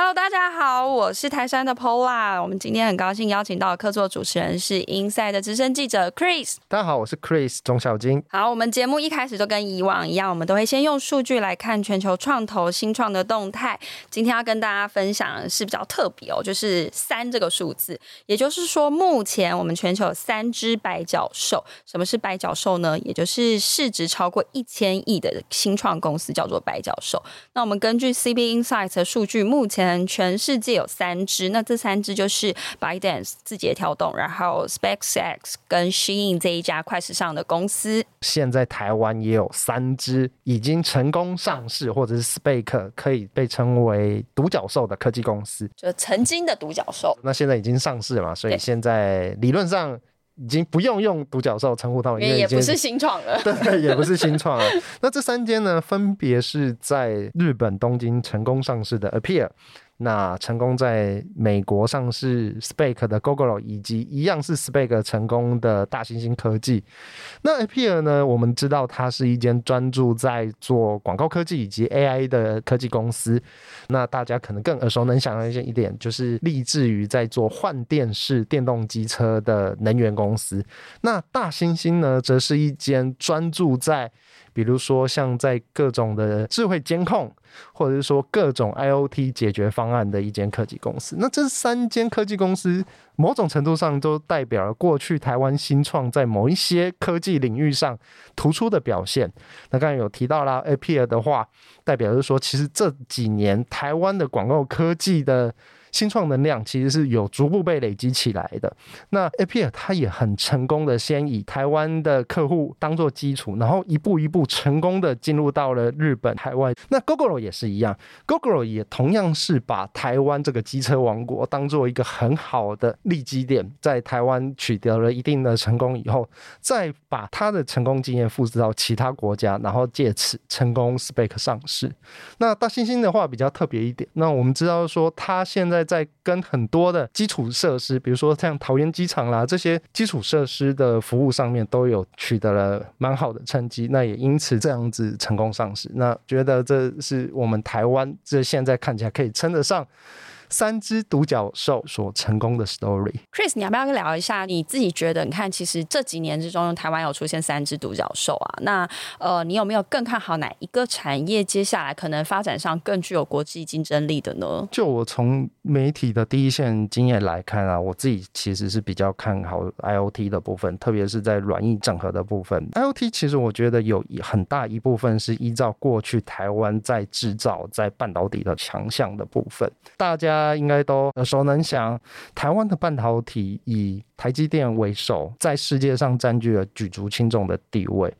！Hello，大家好，我是台山的 Paula。我们今天很高兴邀请到的客座主持人是 Inside 的资深记者 Chris。大家好，我是 Chris 钟小金。好，我们节目一开始就跟以往一样，我们都会先用数据来看全球创投新创的动态。今天要跟大家分享的是比较特别哦，就是三这个数字。也就是说，目前我们全球有三只白角兽。什么是白角兽呢？也就是市值超过一千亿的新创公司叫做白角兽。那我们根据 CB Insights 的数据，目前全世界有三只，那这三只就是 ByteDance 字节跳动，然后 SpaceX 跟 Shein 这一家快时尚的公司。现在台湾也有三只已经成功上市，或者是 SPAC 可以被称为独角兽的科技公司，就曾经的独角兽。那现在已经上市了嘛，所以现在理论上已经不用用独角兽称呼他们，因为也不是新创了。对，也不是新创了。那这三间呢，分别是在日本东京成功上市的 Appear。那成功在美国上市 SPAC 的 Gogoro，以及一样是 SPAC 成功的大猩猩科技。那 Appear 呢？我们知道它是一间专注在做广告科技以及 AI 的科技公司。那大家可能更耳熟能详的一点，就是立志于在做换电式电动机车的能源公司。那大猩猩呢，则是一间专注在比如说，像在各种的智慧监控，或者是说各种 IoT 解决方案的一间科技公司。那这三间科技公司，某种程度上都代表了过去台湾新创在某一些科技领域上突出的表现。那刚才有提到啦，Appear 的话，代表就是说，其实这几年台湾的广告科技的。新创能量其实是有逐步被累积起来的。那 Apple 它也很成功的，先以台湾的客户当做基础，然后一步一步成功的进入到了日本、海外。那 Gogoro 也是一样，Gogoro 也同样是把台湾这个机车王国当做一个很好的利基点，在台湾取得了一定的成功以后，再把它的成功经验复制到其他国家，然后借此成功 SPAC 上市。那大猩猩的话比较特别一点，那我们知道说它现在。在跟很多的基础设施，比如说像桃园机场啦，这些基础设施的服务上面都有取得了蛮好的成绩，那也因此这样子成功上市。那觉得这是我们台湾这现在看起来可以称得上。三只独角兽所成功的 story。Chris，你要不要聊一下你自己觉得？你看，其实这几年之中，台湾有出现三只独角兽啊。那呃，你有没有更看好哪一个产业接下来可能发展上更具有国际竞争力的呢？就我从媒体的第一线经验来看啊，我自己其实是比较看好 IoT 的部分，特别是在软硬整合的部分。IoT 其实我觉得有很大一部分是依照过去台湾在制造在半导体的强项的部分，大家。大家应该都耳熟能详，台湾的半导体以台积电为首，在世界上占据了举足轻重的地位。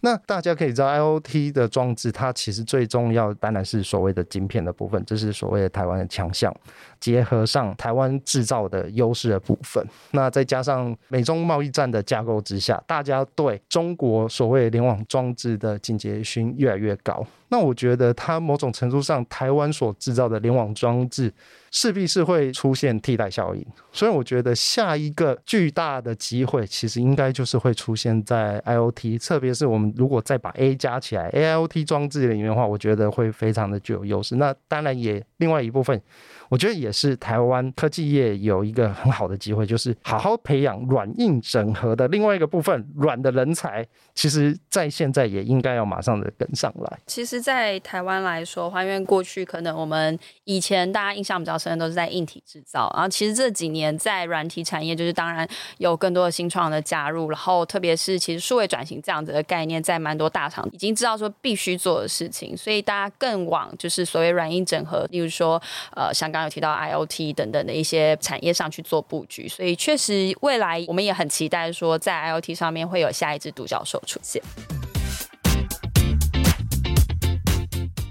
那大家可以知道，IoT 的装置，它其实最重要当然是所谓的晶片的部分，这是所谓的台湾的强项。结合上台湾制造的优势的部分，那再加上美中贸易战的架构之下，大家对中国所谓联网装置的警觉心越来越高。那我觉得，它某种程度上，台湾所制造的联网装置势必是会出现替代效应。所以，我觉得下一个巨大的机会，其实应该就是会出现在 IoT，特别是我们如果再把 A 加起来，AIoT 装置里面的话，我觉得会非常的具有优势。那当然也另外一部分。我觉得也是台湾科技业有一个很好的机会，就是好好培养软硬整合的另外一个部分，软的人才，其实在现在也应该要马上的跟上来。其实，在台湾来说，还原过去可能我们以前大家印象比较深的都是在硬体制造，然后其实这几年在软体产业，就是当然有更多的新创的加入，然后特别是其实数位转型这样子的概念，在蛮多大厂已经知道说必须做的事情，所以大家更往就是所谓软硬整合，例如说呃香港。刚有提到 IoT 等等的一些产业上去做布局，所以确实未来我们也很期待说，在 IoT 上面会有下一只独角兽出现。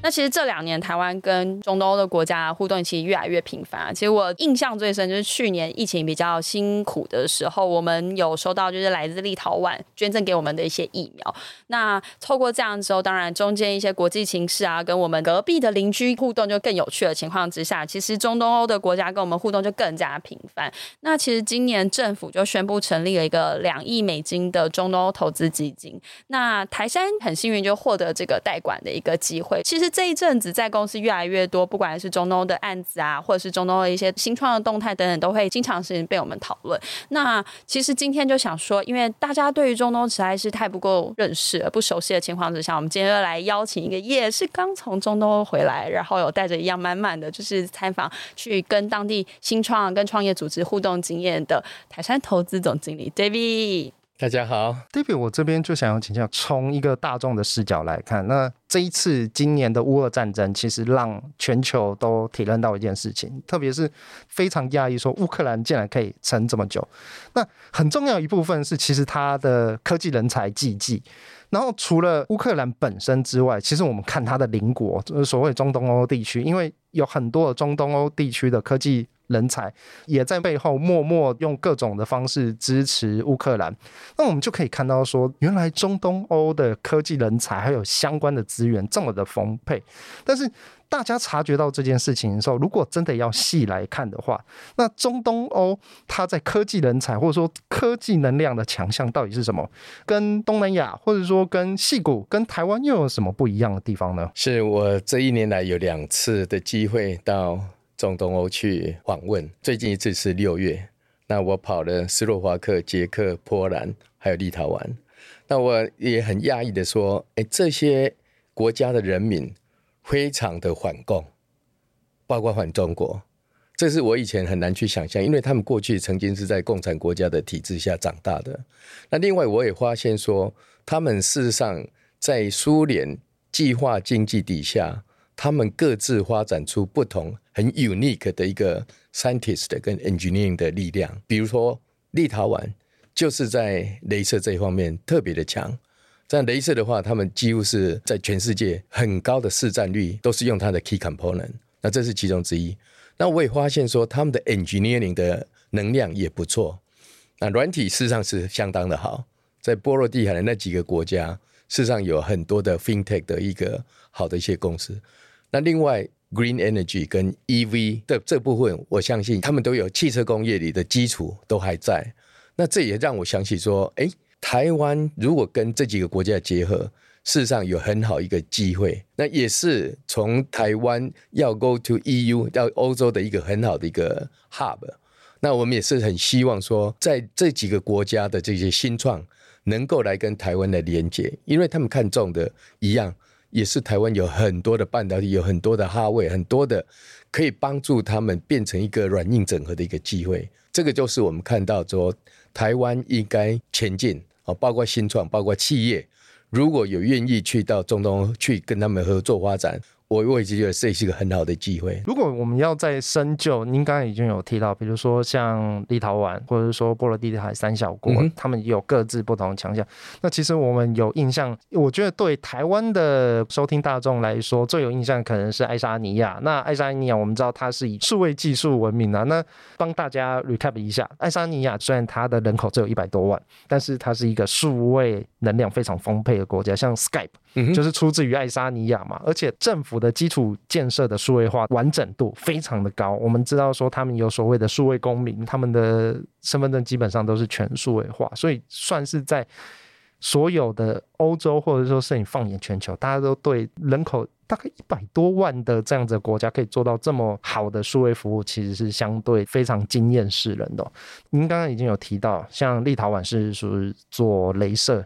那其实这两年台湾跟中东欧的国家互动其实越来越频繁。其实我印象最深就是去年疫情比较辛苦的时候，我们有收到就是来自立陶宛捐赠给我们的一些疫苗。那透过这样之后，当然中间一些国际情势啊，跟我们隔壁的邻居互动就更有趣的情况之下，其实中东欧的国家跟我们互动就更加频繁。那其实今年政府就宣布成立了一个两亿美金的中东欧投资基金。那台山很幸运就获得这个代管的一个机会。其实这一阵子在公司越来越多，不管是中东的案子啊，或者是中东的一些新创的动态等等，都会经常是被我们讨论。那其实今天就想说，因为大家对于中东实在是太不够认识，不熟悉的情况之下，我们今天又来邀请一个也是刚从中东回来，然后有带着一样满满的就是参访去跟当地新创跟创业组织互动经验的台山投资总经理 David。大家好，David，我这边就想要请教，从一个大众的视角来看，那这一次今年的乌俄战争，其实让全球都体认到一件事情，特别是非常讶异，说乌克兰竟然可以撑这么久。那很重要一部分是，其实它的科技人才济济。然后除了乌克兰本身之外，其实我们看它的邻国，就是所谓中东欧地区，因为有很多的中东欧地区的科技。人才也在背后默默用各种的方式支持乌克兰，那我们就可以看到说，原来中东欧的科技人才还有相关的资源这么的丰沛。但是大家察觉到这件事情的时候，如果真的要细来看的话，那中东欧它在科技人才或者说科技能量的强项到底是什么？跟东南亚或者说跟矽谷、跟台湾又有什么不一样的地方呢？是我这一年来有两次的机会到。中东欧去访问，最近一次是六月，那我跑了斯洛伐克、捷克、波兰，还有立陶宛。那我也很讶异的说，哎，这些国家的人民非常的反共，包括反中国，这是我以前很难去想象，因为他们过去曾经是在共产国家的体制下长大的。那另外我也发现说，他们事实上在苏联计划经济底下。他们各自发展出不同很 unique 的一个 scientist 跟 engineering 的力量。比如说，立陶宛就是在镭射这一方面特别的强。在镭射的话，他们几乎是在全世界很高的市占率，都是用它的 key component。那这是其中之一。那我也发现说，他们的 engineering 的能量也不错。那软体事实上是相当的好。在波罗的海的那几个国家，事实上有很多的 FinTech 的一个好的一些公司。那另外，Green Energy 跟 EV 的这部分，我相信他们都有汽车工业里的基础都还在。那这也让我想起说，哎，台湾如果跟这几个国家结合，事实上有很好一个机会。那也是从台湾要 Go to EU 到欧洲的一个很好的一个 Hub。那我们也是很希望说，在这几个国家的这些新创能够来跟台湾来连接，因为他们看中的一样。也是台湾有很多的半导体，有很多的哈位，很多的可以帮助他们变成一个软硬整合的一个机会。这个就是我们看到说，台湾应该前进啊，包括新创，包括企业，如果有愿意去到中东去跟他们合作发展。我我一直觉得这是一个很好的机会。如果我们要再深究，您刚才已经有提到，比如说像立陶宛，或者是说波罗的海三小国，嗯、他们有各自不同的强项。那其实我们有印象，我觉得对台湾的收听大众来说，最有印象可能是爱沙尼亚。那爱沙尼亚我们知道它是以数位技术闻名啊。那帮大家 recap 一下，爱沙尼亚虽然它的人口只有一百多万，但是它是一个数位能量非常丰沛的国家，像 Skype。就是出自于爱沙尼亚嘛，而且政府的基础建设的数位化完整度非常的高。我们知道说他们有所谓的数位公民，他们的身份证基本上都是全数位化，所以算是在所有的欧洲或者说是你放眼全球，大家都对人口大概一百多万的这样子的国家可以做到这么好的数位服务，其实是相对非常惊艳世人的。您刚刚已经有提到，像立陶宛是属于做镭射。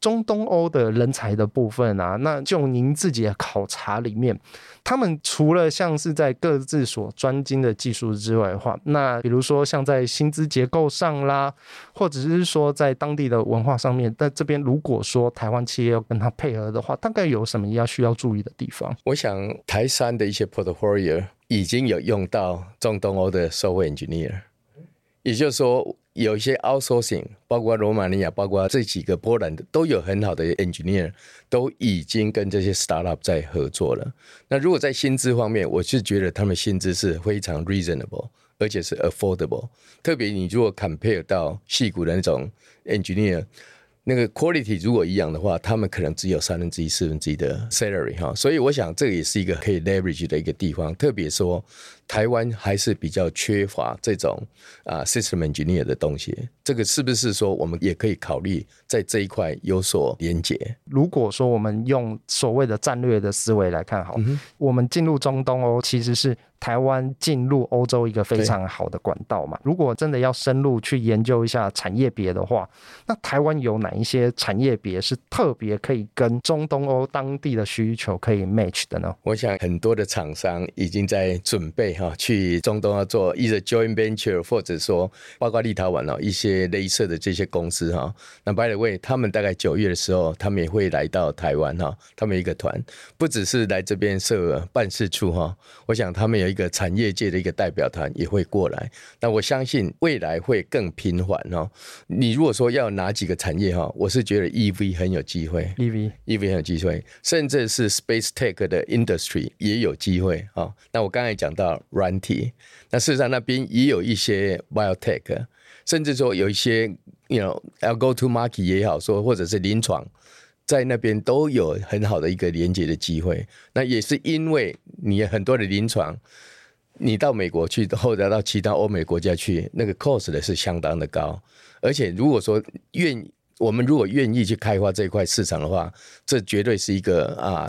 中东欧的人才的部分啊，那就您自己的考察里面，他们除了像是在各自所专精的技术之外的话，那比如说像在薪资结构上啦，或者是说在当地的文化上面，在这边如果说台湾企业要跟他配合的话，大概有什么要需要注意的地方？我想台山的一些 portfolio 已经有用到中东欧的社会 engineer 也就是说，有一些 outsourcing，包括罗马尼亚，包括这几个波兰的，都有很好的 engineer，都已经跟这些 startup 在合作了。那如果在薪资方面，我是觉得他们薪资是非常 reasonable，而且是 affordable。特别你如果 compare 到细谷的那种 engineer。那个 quality 如果一样的话，他们可能只有三分之一、四分之一的 salary 哈，所以我想这个也是一个可以 leverage 的一个地方，特别说。台湾还是比较缺乏这种啊 system engineer 的东西，这个是不是说我们也可以考虑在这一块有所连接？如果说我们用所谓的战略的思维来看，好，嗯、我们进入中东哦其实是台湾进入欧洲一个非常好的管道嘛。如果真的要深入去研究一下产业别的话，那台湾有哪一些产业别是特别可以跟中东欧当地的需求可以 match 的呢？我想很多的厂商已经在准备。啊，去中东要做一个 joint venture，或者说包括立陶宛哦一些雷射的这些公司哈。那 by the way，他们大概九月的时候，他们也会来到台湾哈。他们一个团不只是来这边设办事处哈，我想他们也一个产业界的一个代表团也会过来。那我相信未来会更频繁哦。你如果说要哪几个产业哈，我是觉得 EV 很有机会，EV EV 很有机会，甚至是 Space Tech 的 Industry 也有机会啊。那我刚才讲到。软体，那事实上那边也有一些 biotech，甚至说有一些，you know，要 go to market 也好说，或者是临床，在那边都有很好的一个连接的机会。那也是因为你很多的临床，你到美国去，或者到其他欧美国家去，那个 cost 的是相当的高。而且如果说愿我们如果愿意去开发这一块市场的话，这绝对是一个啊。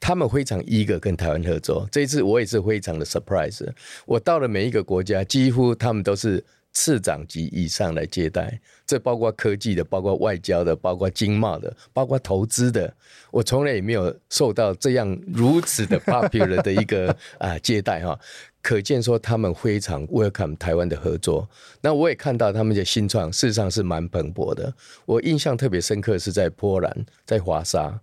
他们非常一个跟台湾合作，这一次我也是非常的 surprise。我到了每一个国家，几乎他们都是次长级以上来接待，这包括科技的，包括外交的，包括经贸的，包括投资的。我从来也没有受到这样如此的 popular 的一个啊接待哈，可见说他们非常 welcome 台湾的合作。那我也看到他们的新创事实上是蛮蓬勃的。我印象特别深刻是在波兰，在华沙。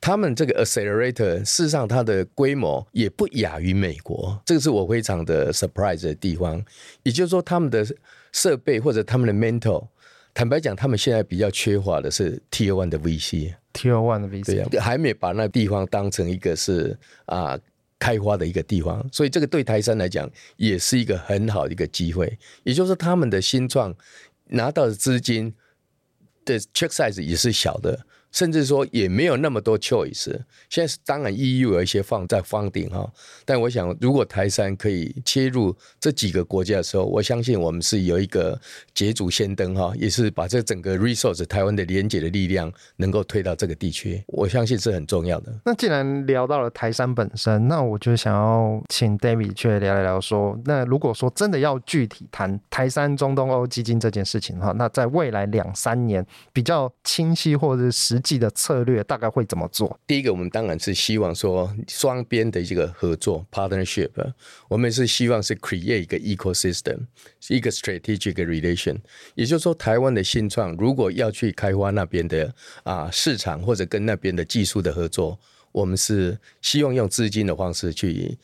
他们这个 accelerator 事实上它的规模也不亚于美国，这个是我非常的 surprise 的地方。也就是说，他们的设备或者他们的 mental，坦白讲，他们现在比较缺乏的是 Tier One 的 VC，Tier One 的 VC，对呀、啊，还没把那地方当成一个是啊开花的一个地方，所以这个对台山来讲也是一个很好的一个机会。也就是说，他们的新创拿到的资金的 check size 也是小的。甚至说也没有那么多 choice。现在是当然 EU 有一些放在方顶哈，但我想如果台山可以切入这几个国家的时候，我相信我们是有一个捷足先登哈，也是把这整个 resource 台湾的连接的力量能够推到这个地区，我相信是很重要的。那既然聊到了台山本身，那我就想要请 David 去聊一聊说，那如果说真的要具体谈台山中东欧基金这件事情哈，那在未来两三年比较清晰或者是实际的策略大概会怎么做？第一个，我们当然是希望说双边的一个合作 partnership，我们是希望是 create 一个 ecosystem，一个 strategic relation。也就是说，台湾的新创如果要去开发那边的啊市场，或者跟那边的技术的合作，我们是希望用资金的方式去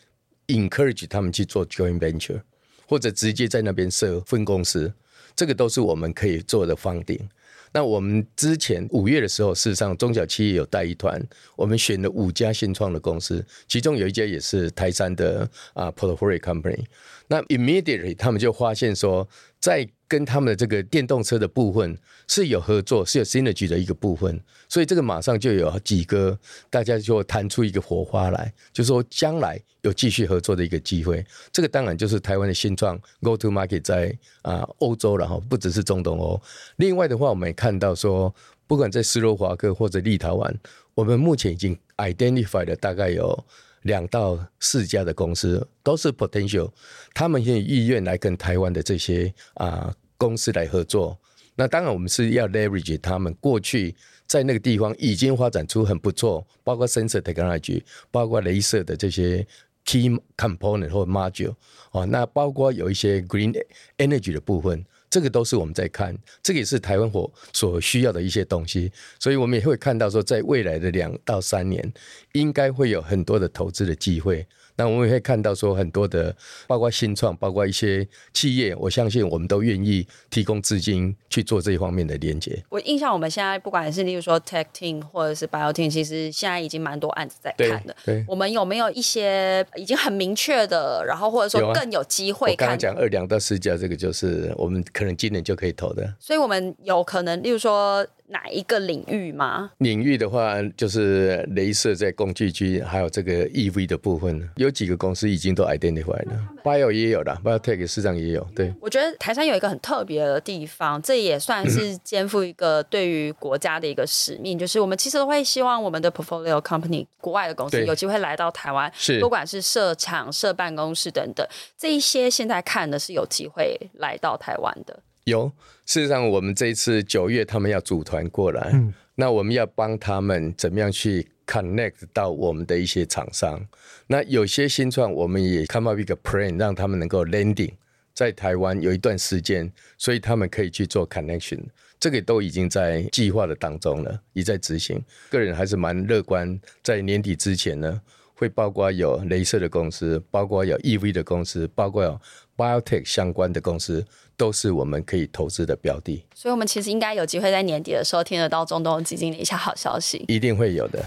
encourage 他们去做 joint venture，或者直接在那边设分公司，这个都是我们可以做的 funding。那我们之前五月的时候，事实上中小企业有带一团，我们选了五家新创的公司，其中有一家也是台山的啊 portfolio company。那 immediately 他们就发现说，在跟他们的这个电动车的部分是有合作，是有 synergy 的一个部分，所以这个马上就有几个大家就弹出一个火花来，就是说将来有继续合作的一个机会。这个当然就是台湾的新创 go to market 在啊欧洲然后不只是中东欧。另外的话，我们也看到说，不管在斯洛伐克或者立陶宛，我们目前已经 identify 了大概有。两到四家的公司都是 potential，他们也意愿来跟台湾的这些啊公司来合作。那当然，我们是要 leverage 他们过去在那个地方已经发展出很不错，包括 sensor technology，包括雷射的这些 key component 或 module 哦，那包括有一些 green energy 的部分。这个都是我们在看，这个也是台湾火所需要的一些东西，所以我们也会看到说，在未来的两到三年，应该会有很多的投资的机会。那我们也会看到说很多的，包括新创，包括一些企业，我相信我们都愿意提供资金去做这一方面的连接。我印象我们现在不管是例如说 Tech Team 或者是 Bio Team，其实现在已经蛮多案子在看的。对，对我们有没有一些已经很明确的，然后或者说更有机会看？我刚刚讲二两到四家，这个就是我们可能今年就可以投的。所以我们有可能，例如说。哪一个领域吗？领域的话，就是镭射在工具区，还有这个 EV 的部分，有几个公司已经都 identify 了。Bio 也有的，Biotech 市场也有。对，我觉得台山有一个很特别的地方，这也算是肩负一个对于国家的一个使命，嗯、就是我们其实都会希望我们的 portfolio company 国外的公司有机会来到台湾，是不管是设厂、设办公室等等，这一些现在看的是有机会来到台湾的。有，事实上，我们这一次九月他们要组团过来，嗯、那我们要帮他们怎么样去 connect 到我们的一些厂商。那有些新创，我们也 come up 一个 plan，让他们能够 landing 在台湾有一段时间，所以他们可以去做 connection。这个都已经在计划的当中了，已在执行。个人还是蛮乐观，在年底之前呢，会包括有镭射的公司，包括有 EV 的公司，包括有 biotech 相关的公司。都是我们可以投资的标的，所以，我们其实应该有机会在年底的时候听得到中东基金的一些好消息，一定会有的。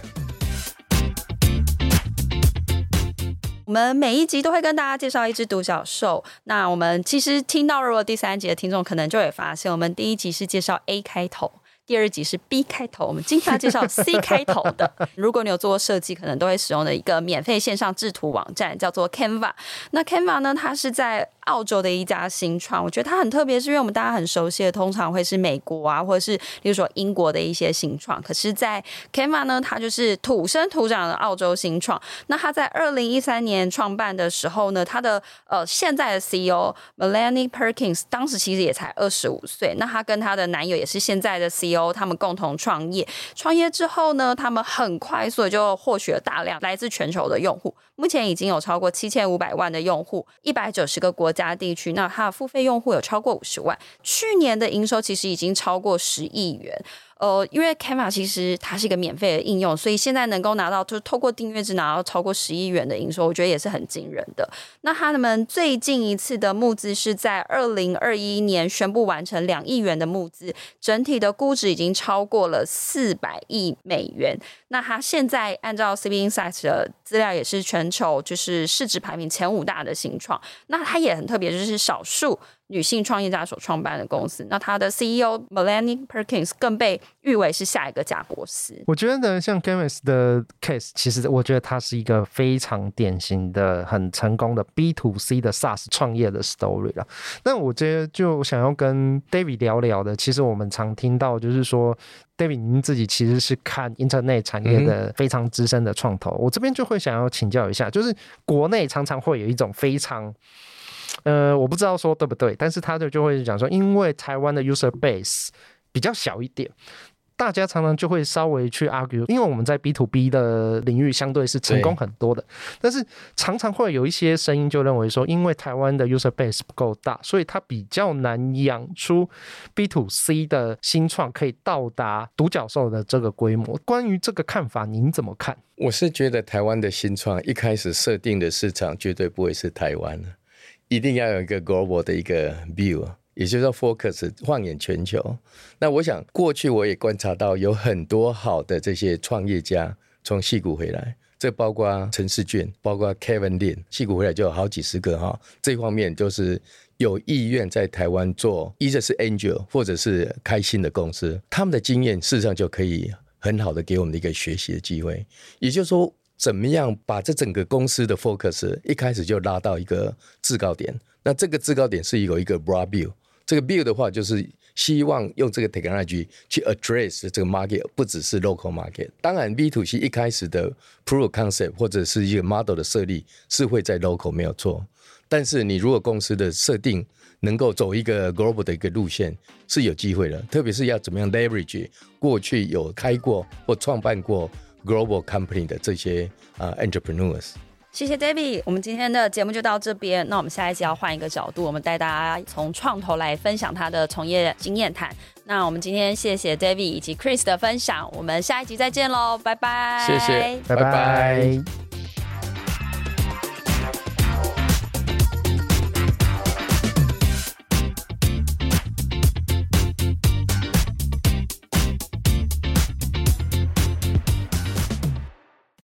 我们每一集都会跟大家介绍一只独角兽。那我们其实听到如果第三集的听众可能就会发现，我们第一集是介绍 A 开头。第二集是 B 开头，我们今天要介绍 C 开头的。如果你有做过设计，可能都会使用的一个免费线上制图网站，叫做 Canva。那 Canva 呢，它是在澳洲的一家新创。我觉得它很特别，是因为我们大家很熟悉的，通常会是美国啊，或者是比如说英国的一些新创。可是，在 Canva 呢，它就是土生土长的澳洲新创。那它在二零一三年创办的时候呢，它的呃现在的 CEO Melanie Perkins 当时其实也才二十五岁。那她跟她的男友也是现在的 CEO。他们共同创业，创业之后呢，他们很快速就获取了大量来自全球的用户，目前已经有超过七千五百万的用户，一百九十个国家地区，那它的付费用户有超过五十万，去年的营收其实已经超过十亿元。呃，因为 Canva 其实它是一个免费的应用，所以现在能够拿到就是透过订阅制拿到超过十亿元的营收，我觉得也是很惊人的。那他们最近一次的募资是在二零二一年宣布完成两亿元的募资，整体的估值已经超过了四百亿美元。那它现在按照 CB Insights 的资料，也是全球就是市值排名前五大的新创。那它也很特别，就是少数。女性创业家所创办的公司，那他的 CEO Melanie Perkins 更被誉为是下一个贾伯斯。我觉得呢，像 Canva 的 case，其实我觉得它是一个非常典型的、很成功的 B to C 的 SaaS 创业的 story 了。那我觉得就想要跟 David 聊聊的，其实我们常听到就是说，David 您自己其实是看 Internet 产业的非常资深的创投，嗯、我这边就会想要请教一下，就是国内常常会有一种非常。呃，我不知道说对不对，但是他就就会讲说，因为台湾的 user base 比较小一点，大家常常就会稍微去 argue，因为我们在 B to B 的领域相对是成功很多的，但是常常会有一些声音就认为说，因为台湾的 user base 不够大，所以它比较难养出 B to C 的新创可以到达独角兽的这个规模。关于这个看法，您怎么看？我是觉得台湾的新创一开始设定的市场绝对不会是台湾。一定要有一个 global 的一个 view，也就是说 focus 放眼全球。那我想过去我也观察到有很多好的这些创业家从戏谷回来，这包括陈世俊，包括 Kevin Lin，矽谷回来就有好几十个哈。这方面就是有意愿在台湾做，一个是 angel 或者是开心的公司，他们的经验事实上就可以很好的给我们的一个学习的机会。也就是说。怎么样把这整个公司的 focus 一开始就拉到一个制高点？那这个制高点是有一个 broad view。这个 view 的话，就是希望用这个 technology 去 address 这个 market，不只是 local market。当然，B to C 一开始的 proof concept 或者是一个 model 的设立是会在 local 没有错。但是你如果公司的设定能够走一个 global 的一个路线，是有机会的。特别是要怎么样 leverage 过去有开过或创办过。Global company 的这些啊、uh, entrepreneurs，谢谢 David，我们今天的节目就到这边。那我们下一集要换一个角度，我们带大家从创投来分享他的从业经验谈。那我们今天谢谢 David 以及 Chris 的分享，我们下一集再见喽，拜拜，谢谢，拜拜。拜拜。